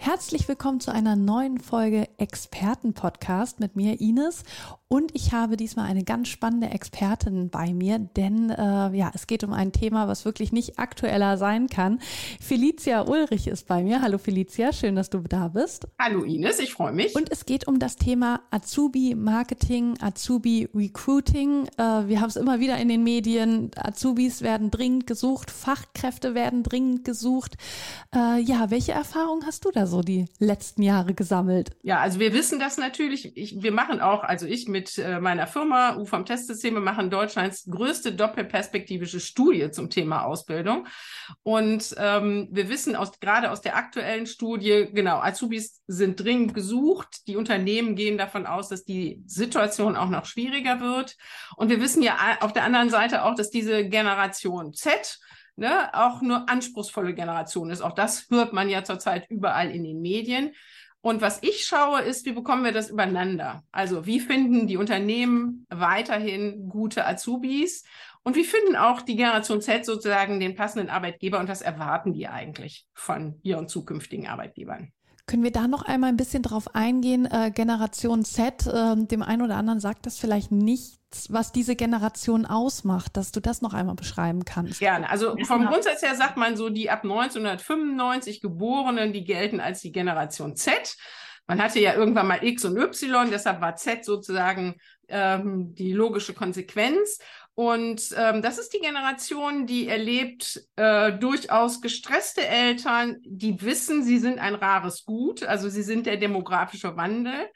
Herzlich willkommen zu einer neuen Folge Experten-Podcast mit mir, Ines. Und ich habe diesmal eine ganz spannende Expertin bei mir, denn äh, ja, es geht um ein Thema, was wirklich nicht aktueller sein kann. Felicia Ulrich ist bei mir. Hallo Felicia, schön, dass du da bist. Hallo Ines, ich freue mich. Und es geht um das Thema Azubi-Marketing, Azubi-Recruiting. Äh, wir haben es immer wieder in den Medien. Azubis werden dringend gesucht, Fachkräfte werden dringend gesucht. Äh, ja, welche Erfahrungen hast du da so die letzten Jahre gesammelt? Ja, also wir wissen das natürlich. Ich, wir machen auch, also ich mit äh, meiner Firma UFAM Testsysteme machen Deutschlands größte doppelperspektivische Studie zum Thema Ausbildung. Und ähm, wir wissen aus, gerade aus der aktuellen Studie, genau, Azubis sind dringend gesucht. Die Unternehmen gehen davon aus, dass die Situation auch noch schwieriger wird. Und wir wissen ja auf der anderen Seite auch, dass diese Generation Z, ne, auch nur anspruchsvolle Generation ist. Auch das hört man ja zurzeit überall in den Medien. Und was ich schaue, ist, wie bekommen wir das übereinander? Also wie finden die Unternehmen weiterhin gute Azubis? Und wie finden auch die Generation Z sozusagen den passenden Arbeitgeber? Und was erwarten die eigentlich von ihren zukünftigen Arbeitgebern? Können wir da noch einmal ein bisschen drauf eingehen? Äh, Generation Z, äh, dem einen oder anderen sagt das vielleicht nichts, was diese Generation ausmacht, dass du das noch einmal beschreiben kannst. Gerne. Also vom Grundsatz her sagt man so, die ab 1995 Geborenen, die gelten als die Generation Z. Man hatte ja irgendwann mal X und Y, deshalb war Z sozusagen ähm, die logische Konsequenz. Und ähm, das ist die Generation, die erlebt äh, durchaus gestresste Eltern, die wissen, sie sind ein rares Gut, also sie sind der demografische Wandel.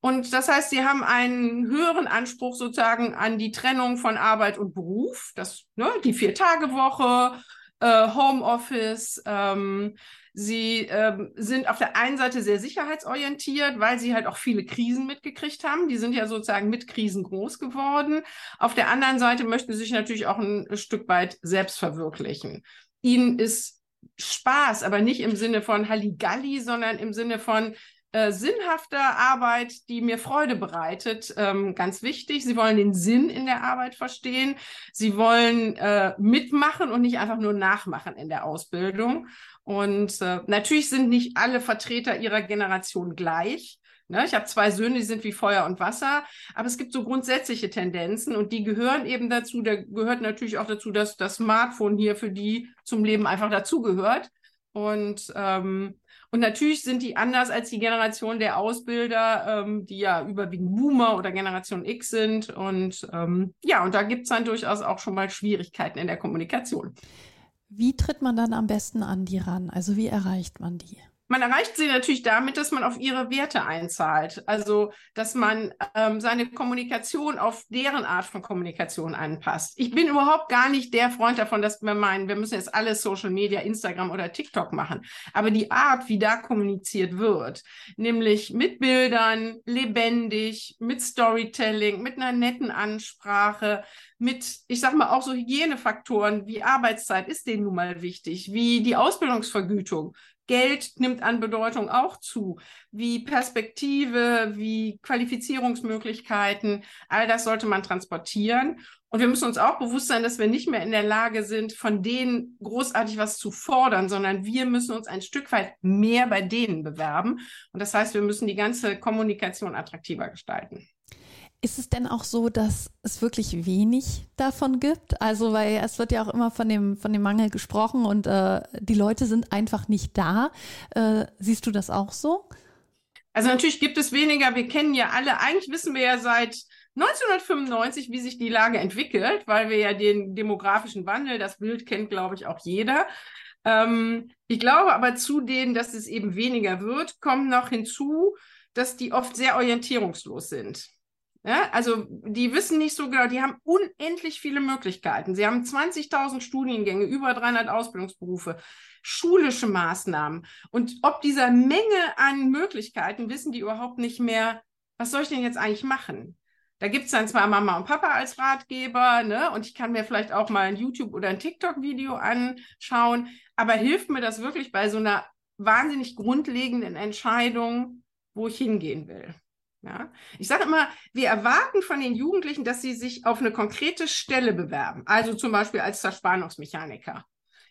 Und das heißt, sie haben einen höheren Anspruch sozusagen an die Trennung von Arbeit und Beruf, das, ne, die Vier-Tage-Woche, äh, Homeoffice, ähm, Sie ähm, sind auf der einen Seite sehr sicherheitsorientiert, weil sie halt auch viele Krisen mitgekriegt haben. Die sind ja sozusagen mit Krisen groß geworden. Auf der anderen Seite möchten sie sich natürlich auch ein Stück weit selbst verwirklichen. Ihnen ist Spaß, aber nicht im Sinne von Halligalli, sondern im Sinne von, äh, sinnhafter Arbeit, die mir Freude bereitet, ähm, ganz wichtig. Sie wollen den Sinn in der Arbeit verstehen. Sie wollen äh, mitmachen und nicht einfach nur nachmachen in der Ausbildung. Und äh, natürlich sind nicht alle Vertreter ihrer Generation gleich. Ne? Ich habe zwei Söhne, die sind wie Feuer und Wasser, aber es gibt so grundsätzliche Tendenzen und die gehören eben dazu. Da gehört natürlich auch dazu, dass das Smartphone hier für die zum Leben einfach dazugehört. Und ähm, und natürlich sind die anders als die Generation der Ausbilder, ähm, die ja überwiegend Boomer oder Generation X sind. Und ähm, ja, und da gibt es dann durchaus auch schon mal Schwierigkeiten in der Kommunikation. Wie tritt man dann am besten an die ran? Also wie erreicht man die? Man erreicht sie natürlich damit, dass man auf ihre Werte einzahlt. Also, dass man ähm, seine Kommunikation auf deren Art von Kommunikation anpasst. Ich bin überhaupt gar nicht der Freund davon, dass wir meinen, wir müssen jetzt alles Social Media, Instagram oder TikTok machen. Aber die Art, wie da kommuniziert wird, nämlich mit Bildern, lebendig, mit Storytelling, mit einer netten Ansprache, mit, ich sag mal, auch so Hygienefaktoren wie Arbeitszeit ist denen nun mal wichtig, wie die Ausbildungsvergütung. Geld nimmt an Bedeutung auch zu, wie Perspektive, wie Qualifizierungsmöglichkeiten, all das sollte man transportieren. Und wir müssen uns auch bewusst sein, dass wir nicht mehr in der Lage sind, von denen großartig was zu fordern, sondern wir müssen uns ein Stück weit mehr bei denen bewerben. Und das heißt, wir müssen die ganze Kommunikation attraktiver gestalten. Ist es denn auch so, dass es wirklich wenig davon gibt? Also, weil es wird ja auch immer von dem, von dem Mangel gesprochen und äh, die Leute sind einfach nicht da. Äh, siehst du das auch so? Also natürlich gibt es weniger. Wir kennen ja alle, eigentlich wissen wir ja seit 1995, wie sich die Lage entwickelt, weil wir ja den demografischen Wandel, das Bild kennt, glaube ich, auch jeder. Ähm, ich glaube aber zu denen, dass es eben weniger wird, kommt noch hinzu, dass die oft sehr orientierungslos sind. Ja, also die wissen nicht so genau, die haben unendlich viele Möglichkeiten. Sie haben 20.000 Studiengänge, über 300 Ausbildungsberufe, schulische Maßnahmen. Und ob dieser Menge an Möglichkeiten wissen die überhaupt nicht mehr, was soll ich denn jetzt eigentlich machen? Da gibt es dann zwar Mama und Papa als Ratgeber, ne? Und ich kann mir vielleicht auch mal ein YouTube- oder ein TikTok-Video anschauen, aber hilft mir das wirklich bei so einer wahnsinnig grundlegenden Entscheidung, wo ich hingehen will? Ja? Ich sage immer, wir erwarten von den Jugendlichen, dass sie sich auf eine konkrete Stelle bewerben, also zum Beispiel als Zerspannungsmechaniker.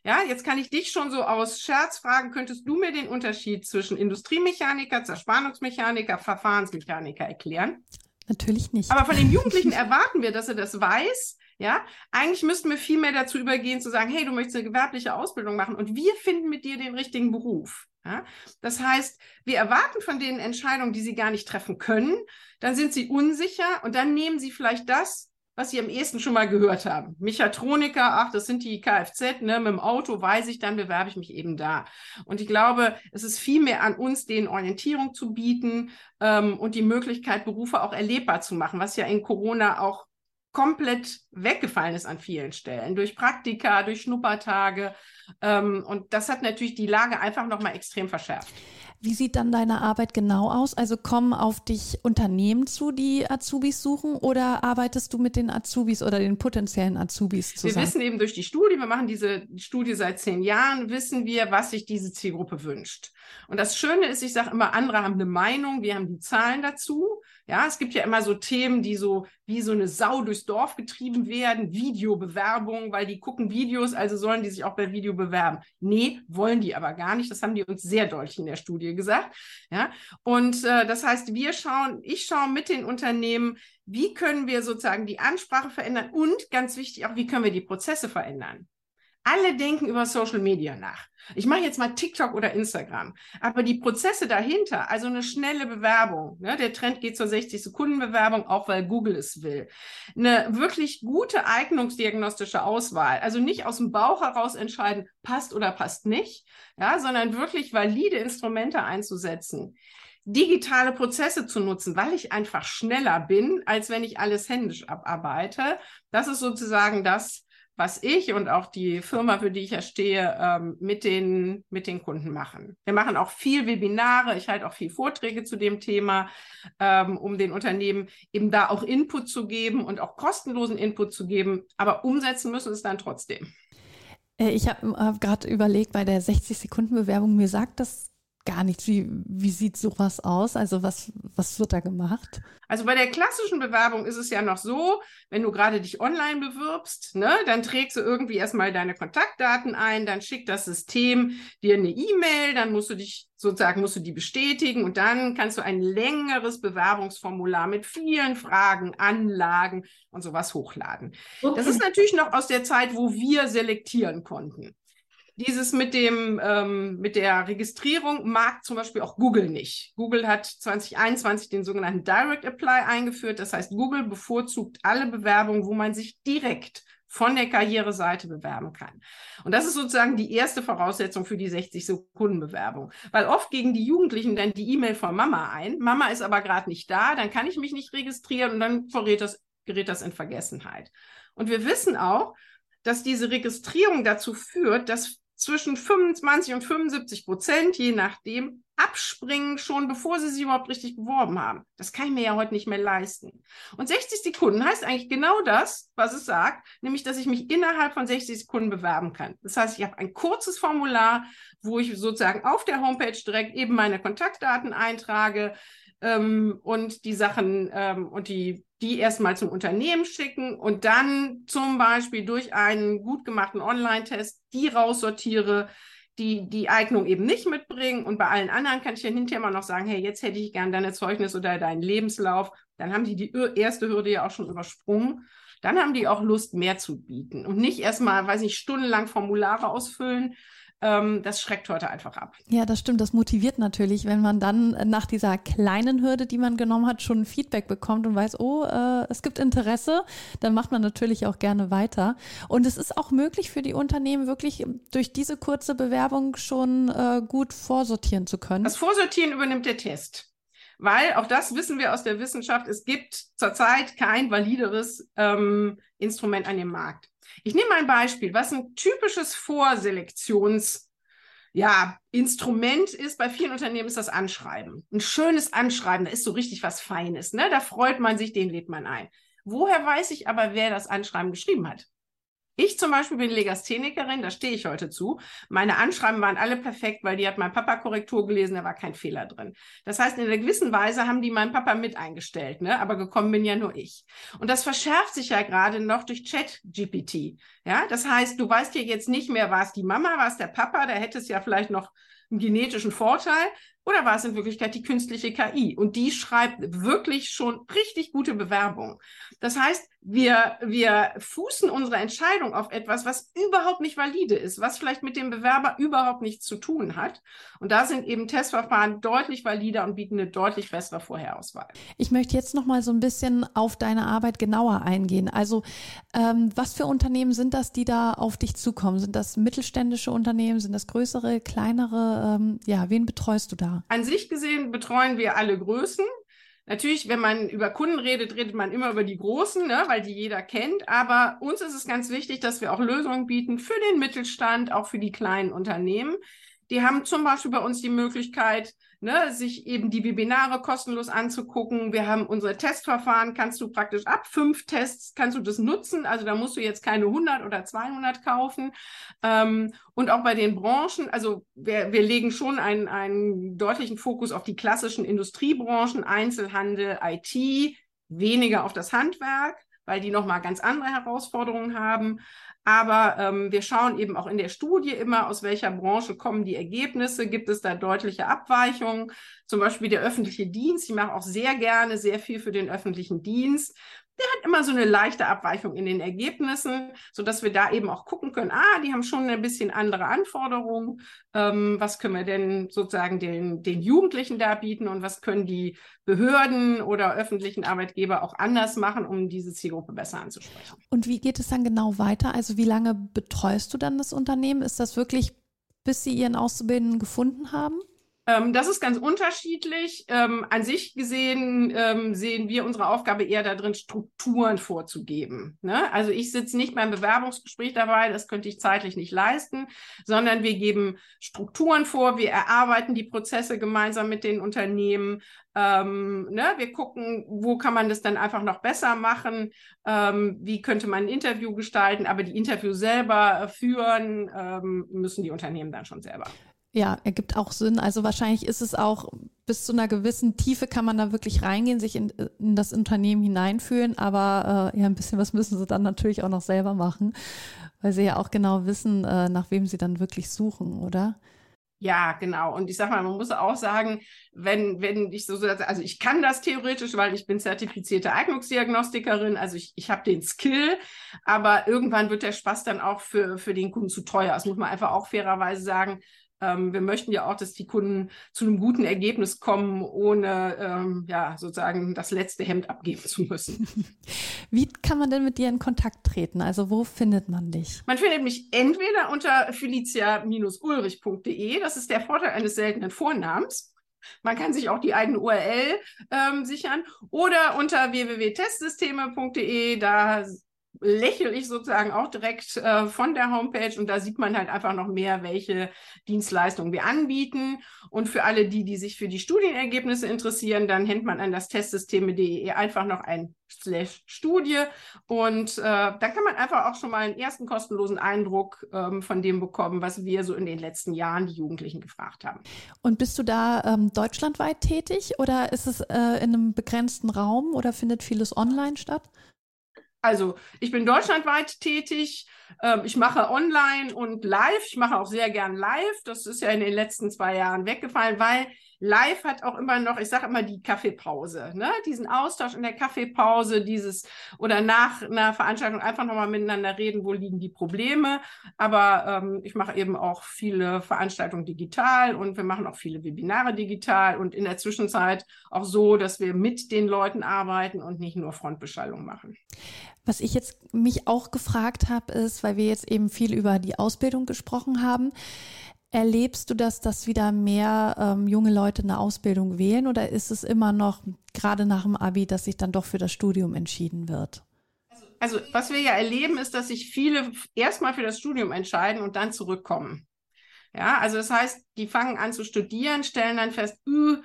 Ja, jetzt kann ich dich schon so aus Scherz fragen, könntest du mir den Unterschied zwischen Industriemechaniker, Zerspannungsmechaniker, Verfahrensmechaniker erklären? Natürlich nicht. Aber von den Jugendlichen erwarten wir, dass er das weiß. Ja, eigentlich müssten wir viel mehr dazu übergehen, zu sagen, hey, du möchtest eine gewerbliche Ausbildung machen und wir finden mit dir den richtigen Beruf. Ja? Das heißt, wir erwarten von denen Entscheidungen, die sie gar nicht treffen können. Dann sind sie unsicher und dann nehmen sie vielleicht das, was Sie am ehesten schon mal gehört haben. Mechatroniker, ach, das sind die Kfz, ne, mit dem Auto weiß ich, dann bewerbe ich mich eben da. Und ich glaube, es ist viel mehr an uns, denen Orientierung zu bieten ähm, und die Möglichkeit, Berufe auch erlebbar zu machen, was ja in Corona auch komplett weggefallen ist an vielen Stellen, durch Praktika, durch Schnuppertage. Ähm, und das hat natürlich die Lage einfach nochmal extrem verschärft. Wie sieht dann deine Arbeit genau aus? Also kommen auf dich Unternehmen zu, die Azubis suchen oder arbeitest du mit den Azubis oder den potenziellen Azubis zusammen? Wir wissen eben durch die Studie, wir machen diese Studie seit zehn Jahren, wissen wir, was sich diese Zielgruppe wünscht. Und das Schöne ist, ich sage immer, andere haben eine Meinung, wir haben die Zahlen dazu. Ja, es gibt ja immer so Themen, die so wie so eine Sau durchs Dorf getrieben werden, Videobewerbung, weil die gucken Videos, also sollen die sich auch bei Video bewerben. Nee, wollen die aber gar nicht. Das haben die uns sehr deutlich in der Studie gesagt. Ja, und äh, das heißt, wir schauen, ich schaue mit den Unternehmen, wie können wir sozusagen die Ansprache verändern und ganz wichtig auch, wie können wir die Prozesse verändern. Alle denken über Social Media nach. Ich mache jetzt mal TikTok oder Instagram. Aber die Prozesse dahinter, also eine schnelle Bewerbung, ne, der Trend geht zur 60-Sekunden-Bewerbung, auch weil Google es will. Eine wirklich gute eignungsdiagnostische Auswahl, also nicht aus dem Bauch heraus entscheiden, passt oder passt nicht, ja, sondern wirklich valide Instrumente einzusetzen digitale Prozesse zu nutzen, weil ich einfach schneller bin, als wenn ich alles händisch abarbeite. Das ist sozusagen das, was ich und auch die Firma, für die ich ja stehe, ähm, mit, den, mit den Kunden machen. Wir machen auch viel Webinare, ich halte auch viel Vorträge zu dem Thema, ähm, um den Unternehmen eben da auch Input zu geben und auch kostenlosen Input zu geben, aber umsetzen müssen es dann trotzdem. Äh, ich habe hab gerade überlegt, bei der 60-Sekunden-Bewerbung, mir sagt das gar nichts. Wie, wie sieht sowas aus? Also was, was wird da gemacht? Also bei der klassischen Bewerbung ist es ja noch so, wenn du gerade dich online bewirbst, ne, dann trägst du irgendwie erstmal deine Kontaktdaten ein, dann schickt das System dir eine E-Mail, dann musst du dich sozusagen musst du die bestätigen und dann kannst du ein längeres Bewerbungsformular mit vielen Fragen, Anlagen und sowas hochladen. Okay. Das ist natürlich noch aus der Zeit, wo wir selektieren konnten. Dieses mit dem ähm, mit der Registrierung mag zum Beispiel auch Google nicht. Google hat 2021 den sogenannten Direct Apply eingeführt. Das heißt, Google bevorzugt alle Bewerbungen, wo man sich direkt von der Karriereseite bewerben kann. Und das ist sozusagen die erste Voraussetzung für die 60-Sekunden-Bewerbung. Weil oft gegen die Jugendlichen dann die E-Mail von Mama ein. Mama ist aber gerade nicht da, dann kann ich mich nicht registrieren und dann verrät das, gerät das in Vergessenheit. Und wir wissen auch, dass diese Registrierung dazu führt, dass zwischen 25 und 75 Prozent, je nachdem, abspringen, schon bevor sie sich überhaupt richtig beworben haben. Das kann ich mir ja heute nicht mehr leisten. Und 60 Sekunden heißt eigentlich genau das, was es sagt, nämlich, dass ich mich innerhalb von 60 Sekunden bewerben kann. Das heißt, ich habe ein kurzes Formular, wo ich sozusagen auf der Homepage direkt eben meine Kontaktdaten eintrage ähm, und die Sachen ähm, und die die erstmal zum Unternehmen schicken und dann zum Beispiel durch einen gut gemachten Online-Test die raussortiere, die die Eignung eben nicht mitbringen. Und bei allen anderen kann ich dann hinterher immer noch sagen, hey, jetzt hätte ich gern deine Zeugnis oder deinen Lebenslauf. Dann haben die die erste Hürde ja auch schon übersprungen. Dann haben die auch Lust, mehr zu bieten und nicht erstmal, weiß ich, stundenlang Formulare ausfüllen, das schreckt heute einfach ab. Ja, das stimmt. Das motiviert natürlich, wenn man dann nach dieser kleinen Hürde, die man genommen hat, schon Feedback bekommt und weiß, oh, äh, es gibt Interesse, dann macht man natürlich auch gerne weiter. Und es ist auch möglich für die Unternehmen wirklich durch diese kurze Bewerbung schon äh, gut vorsortieren zu können. Das Vorsortieren übernimmt der Test. Weil auch das wissen wir aus der Wissenschaft, es gibt zurzeit kein valideres ähm, Instrument an dem Markt. Ich nehme ein Beispiel, was ein typisches Vorselektions ja, ist bei vielen Unternehmen ist das Anschreiben. Ein schönes Anschreiben, da ist so richtig was Feines, ne? Da freut man sich, den lädt man ein. Woher weiß ich aber, wer das Anschreiben geschrieben hat? Ich zum Beispiel bin Legasthenikerin, da stehe ich heute zu. Meine Anschreiben waren alle perfekt, weil die hat mein Papa Korrektur gelesen, da war kein Fehler drin. Das heißt, in einer gewissen Weise haben die meinen Papa mit eingestellt, ne? aber gekommen bin ja nur ich. Und das verschärft sich ja gerade noch durch Chat-GPT. Ja, das heißt, du weißt ja jetzt nicht mehr, war es die Mama, war es der Papa, da hätte es ja vielleicht noch einen genetischen Vorteil, oder war es in Wirklichkeit die künstliche KI? Und die schreibt wirklich schon richtig gute Bewerbungen. Das heißt, wir, wir fußen unsere Entscheidung auf etwas, was überhaupt nicht valide ist, was vielleicht mit dem Bewerber überhaupt nichts zu tun hat. Und da sind eben Testverfahren deutlich valider und bieten eine deutlich bessere Vorherauswahl. Ich möchte jetzt noch mal so ein bisschen auf deine Arbeit genauer eingehen. Also, ähm, was für Unternehmen sind das, die da auf dich zukommen? Sind das mittelständische Unternehmen? Sind das größere, kleinere? Ähm, ja, wen betreust du da? An sich gesehen betreuen wir alle Größen. Natürlich, wenn man über Kunden redet, redet man immer über die Großen, ne, weil die jeder kennt. Aber uns ist es ganz wichtig, dass wir auch Lösungen bieten für den Mittelstand, auch für die kleinen Unternehmen. Die haben zum Beispiel bei uns die Möglichkeit, ne, sich eben die Webinare kostenlos anzugucken. Wir haben unsere Testverfahren, kannst du praktisch ab fünf Tests, kannst du das nutzen. Also da musst du jetzt keine 100 oder 200 kaufen. Ähm, und auch bei den Branchen, also wir, wir legen schon einen, einen deutlichen Fokus auf die klassischen Industriebranchen, Einzelhandel, IT, weniger auf das Handwerk weil die nochmal ganz andere Herausforderungen haben. Aber ähm, wir schauen eben auch in der Studie immer, aus welcher Branche kommen die Ergebnisse. Gibt es da deutliche Abweichungen? Zum Beispiel der öffentliche Dienst. Ich mache auch sehr gerne sehr viel für den öffentlichen Dienst der hat immer so eine leichte Abweichung in den Ergebnissen, sodass wir da eben auch gucken können, ah, die haben schon ein bisschen andere Anforderungen. Ähm, was können wir denn sozusagen den, den Jugendlichen da bieten und was können die Behörden oder öffentlichen Arbeitgeber auch anders machen, um diese Zielgruppe besser anzusprechen. Und wie geht es dann genau weiter? Also wie lange betreust du dann das Unternehmen? Ist das wirklich, bis sie ihren Auszubildenden gefunden haben? Ähm, das ist ganz unterschiedlich. Ähm, an sich gesehen ähm, sehen wir unsere Aufgabe eher darin, Strukturen vorzugeben. Ne? Also ich sitze nicht beim Bewerbungsgespräch dabei, das könnte ich zeitlich nicht leisten, sondern wir geben Strukturen vor, wir erarbeiten die Prozesse gemeinsam mit den Unternehmen. Ähm, ne? Wir gucken, wo kann man das dann einfach noch besser machen, ähm, wie könnte man ein Interview gestalten, aber die Interviews selber führen ähm, müssen die Unternehmen dann schon selber. Ja, ergibt auch Sinn. Also wahrscheinlich ist es auch bis zu einer gewissen Tiefe kann man da wirklich reingehen, sich in, in das Unternehmen hineinfühlen, aber äh, ja, ein bisschen was müssen sie dann natürlich auch noch selber machen, weil sie ja auch genau wissen, äh, nach wem sie dann wirklich suchen, oder? Ja, genau. Und ich sag mal, man muss auch sagen, wenn, wenn ich so, also ich kann das theoretisch, weil ich bin zertifizierte Eignungsdiagnostikerin, also ich, ich habe den Skill, aber irgendwann wird der Spaß dann auch für, für den Kunden zu teuer. Das muss man einfach auch fairerweise sagen. Ähm, wir möchten ja auch, dass die Kunden zu einem guten Ergebnis kommen, ohne ähm, ja sozusagen das letzte Hemd abgeben zu müssen. Wie kann man denn mit dir in Kontakt treten? Also wo findet man dich? Man findet mich entweder unter felicia-ulrich.de, das ist der Vorteil eines seltenen Vornamens. Man kann sich auch die eigene URL ähm, sichern oder unter www.testsysteme.de, da lächle ich sozusagen auch direkt äh, von der Homepage und da sieht man halt einfach noch mehr, welche Dienstleistungen wir anbieten. Und für alle die, die sich für die Studienergebnisse interessieren, dann hängt man an das Testsysteme.de einfach noch ein Slash Studie und äh, da kann man einfach auch schon mal einen ersten kostenlosen Eindruck ähm, von dem bekommen, was wir so in den letzten Jahren die Jugendlichen gefragt haben. Und bist du da ähm, deutschlandweit tätig oder ist es äh, in einem begrenzten Raum oder findet vieles online statt? Also ich bin deutschlandweit tätig. Ähm, ich mache online und live. Ich mache auch sehr gern live. Das ist ja in den letzten zwei Jahren weggefallen, weil live hat auch immer noch, ich sage immer die Kaffeepause, ne? Diesen Austausch in der Kaffeepause, dieses oder nach einer Veranstaltung einfach nochmal miteinander reden, wo liegen die Probleme. Aber ähm, ich mache eben auch viele Veranstaltungen digital und wir machen auch viele Webinare digital und in der Zwischenzeit auch so, dass wir mit den Leuten arbeiten und nicht nur Frontbeschallung machen. Was ich jetzt mich auch gefragt habe, ist, weil wir jetzt eben viel über die Ausbildung gesprochen haben, Erlebst du das, dass wieder mehr ähm, junge Leute eine Ausbildung wählen oder ist es immer noch gerade nach dem Abi, dass sich dann doch für das Studium entschieden wird? Also, also was wir ja erleben, ist, dass sich viele erstmal für das Studium entscheiden und dann zurückkommen. Ja, also das heißt, die fangen an zu studieren, stellen dann fest, üh,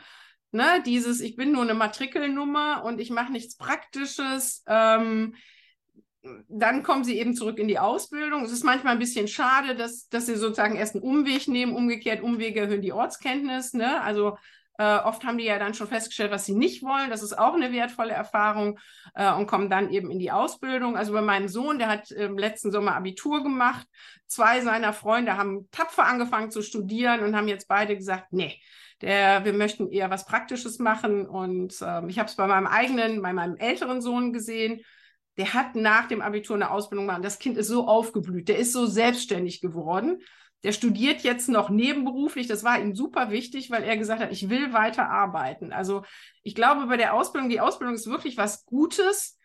ne, dieses, ich bin nur eine Matrikelnummer und ich mache nichts Praktisches. Ähm, dann kommen sie eben zurück in die Ausbildung. Es ist manchmal ein bisschen schade, dass, dass sie sozusagen erst einen Umweg nehmen. Umgekehrt, Umwege erhöhen die Ortskenntnis. Ne? Also äh, oft haben die ja dann schon festgestellt, was sie nicht wollen. Das ist auch eine wertvolle Erfahrung äh, und kommen dann eben in die Ausbildung. Also bei meinem Sohn, der hat im letzten Sommer Abitur gemacht. Zwei seiner Freunde haben tapfer angefangen zu studieren und haben jetzt beide gesagt, nee, der, wir möchten eher was Praktisches machen. Und äh, ich habe es bei meinem eigenen, bei meinem älteren Sohn gesehen der hat nach dem Abitur eine Ausbildung gemacht. Das Kind ist so aufgeblüht, der ist so selbstständig geworden. Der studiert jetzt noch nebenberuflich. Das war ihm super wichtig, weil er gesagt hat, ich will weiter arbeiten. Also ich glaube, bei der Ausbildung, die Ausbildung ist wirklich was Gutes.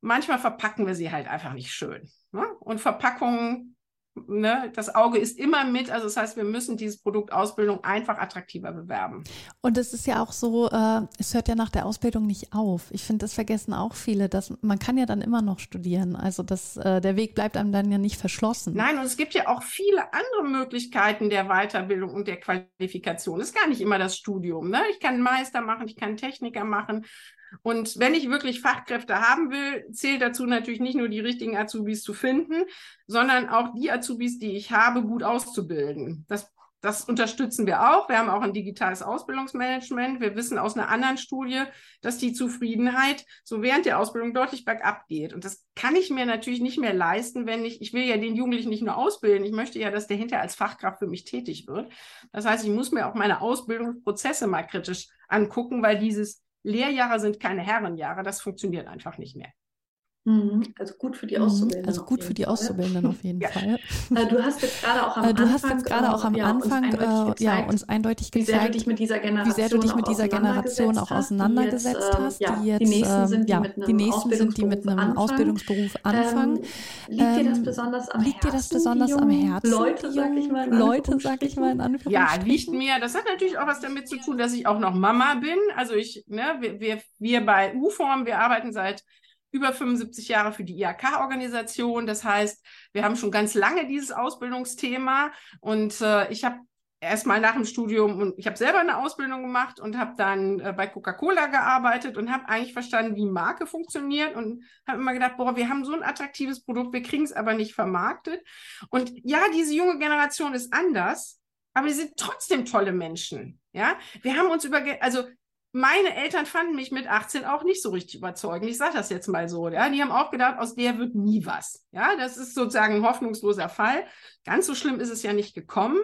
Manchmal verpacken wir sie halt einfach nicht schön. Ne? Und Verpackungen ne, das Auge ist immer mit. Also das heißt, wir müssen dieses Produkt Ausbildung einfach attraktiver bewerben. Und es ist ja auch so, äh, es hört ja nach der Ausbildung nicht auf. Ich finde, das vergessen auch viele, dass man kann ja dann immer noch studieren. Also das, äh, der Weg bleibt einem dann ja nicht verschlossen. Nein, und es gibt ja auch viele andere Möglichkeiten der Weiterbildung und der Qualifikation. Es ist gar nicht immer das Studium. Ne? Ich kann Meister machen, ich kann Techniker machen. Und wenn ich wirklich Fachkräfte haben will, zählt dazu natürlich nicht nur die richtigen Azubis zu finden, sondern auch die Azubis, die ich habe, gut auszubilden. Das, das unterstützen wir auch. Wir haben auch ein digitales Ausbildungsmanagement. Wir wissen aus einer anderen Studie, dass die Zufriedenheit so während der Ausbildung deutlich bergab geht. Und das kann ich mir natürlich nicht mehr leisten, wenn ich, ich will ja den Jugendlichen nicht nur ausbilden, ich möchte ja, dass der hinterher als Fachkraft für mich tätig wird. Das heißt, ich muss mir auch meine Ausbildungsprozesse mal kritisch angucken, weil dieses Lehrjahre sind keine Herrenjahre, das funktioniert einfach nicht mehr. Mhm. Also gut für die mhm. Auszubildenden. Also gut für die Fall. Auszubildenden auf jeden ja. Fall. Äh, du hast jetzt gerade auch am du Anfang, hast jetzt gerade auch am ja, Anfang uns eindeutig, äh, ja, uns eindeutig gezeigt, wie sehr du dich mit dieser Generation, wie sehr du dich mit dieser Generation auch auseinandergesetzt hast, die jetzt, die nächsten sind, die mit einem, die nächsten sind, die mit einem Ausbildungsberuf anfangen. Ähm, liegt dir das ähm, besonders am liegt Herzen? Liegt dir das besonders am Herzen? Leute, sag ich mal, Leute, sag ich mal in Anführungsstrichen. Ja, liegt mir. Das hat natürlich auch was damit zu tun, dass ich auch noch Mama bin. Also ich, ne, wir, wir, wir bei U-Form, wir arbeiten seit über 75 Jahre für die IHK-Organisation. Das heißt, wir haben schon ganz lange dieses Ausbildungsthema und äh, ich habe erst mal nach dem Studium und ich habe selber eine Ausbildung gemacht und habe dann äh, bei Coca-Cola gearbeitet und habe eigentlich verstanden, wie Marke funktioniert und habe immer gedacht, boah, wir haben so ein attraktives Produkt, wir kriegen es aber nicht vermarktet. Und ja, diese junge Generation ist anders, aber wir sind trotzdem tolle Menschen. Ja, wir haben uns über, also meine Eltern fanden mich mit 18 auch nicht so richtig überzeugend. Ich sage das jetzt mal so. Ja? Die haben auch gedacht, aus der wird nie was. Ja, das ist sozusagen ein hoffnungsloser Fall. Ganz so schlimm ist es ja nicht gekommen.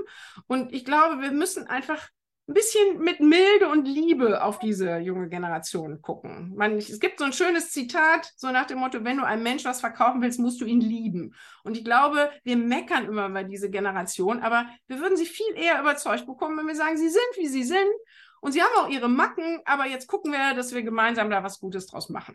Und ich glaube, wir müssen einfach ein bisschen mit Milde und Liebe auf diese junge Generation gucken. Man, es gibt so ein schönes Zitat, so nach dem Motto, wenn du einem Menschen was verkaufen willst, musst du ihn lieben. Und ich glaube, wir meckern immer über diese Generation, aber wir würden sie viel eher überzeugt bekommen, wenn wir sagen, sie sind, wie sie sind und sie haben auch ihre Macken, aber jetzt gucken wir, dass wir gemeinsam da was Gutes draus machen.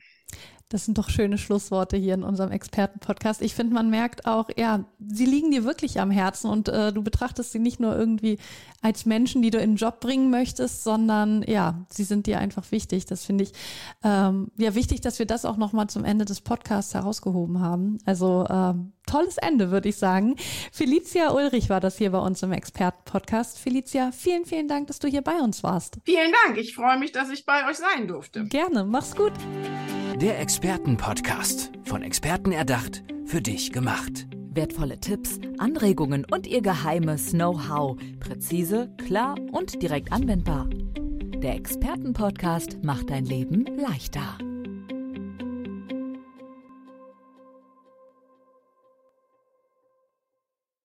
Das sind doch schöne Schlussworte hier in unserem Expertenpodcast. Ich finde, man merkt auch, ja, sie liegen dir wirklich am Herzen und äh, du betrachtest sie nicht nur irgendwie als Menschen, die du in den Job bringen möchtest, sondern ja, sie sind dir einfach wichtig. Das finde ich ähm, ja wichtig, dass wir das auch nochmal zum Ende des Podcasts herausgehoben haben. Also ähm, tolles Ende, würde ich sagen. Felicia Ulrich war das hier bei uns im Expertenpodcast. Felicia, vielen, vielen Dank, dass du hier bei uns warst. Vielen Dank. Ich freue mich, dass ich bei euch sein durfte. Gerne. Mach's gut. Der Expertenpodcast. Von Experten erdacht, für dich gemacht. Wertvolle Tipps, Anregungen und ihr geheimes Know-how. Präzise, klar und direkt anwendbar. Der Expertenpodcast macht dein Leben leichter.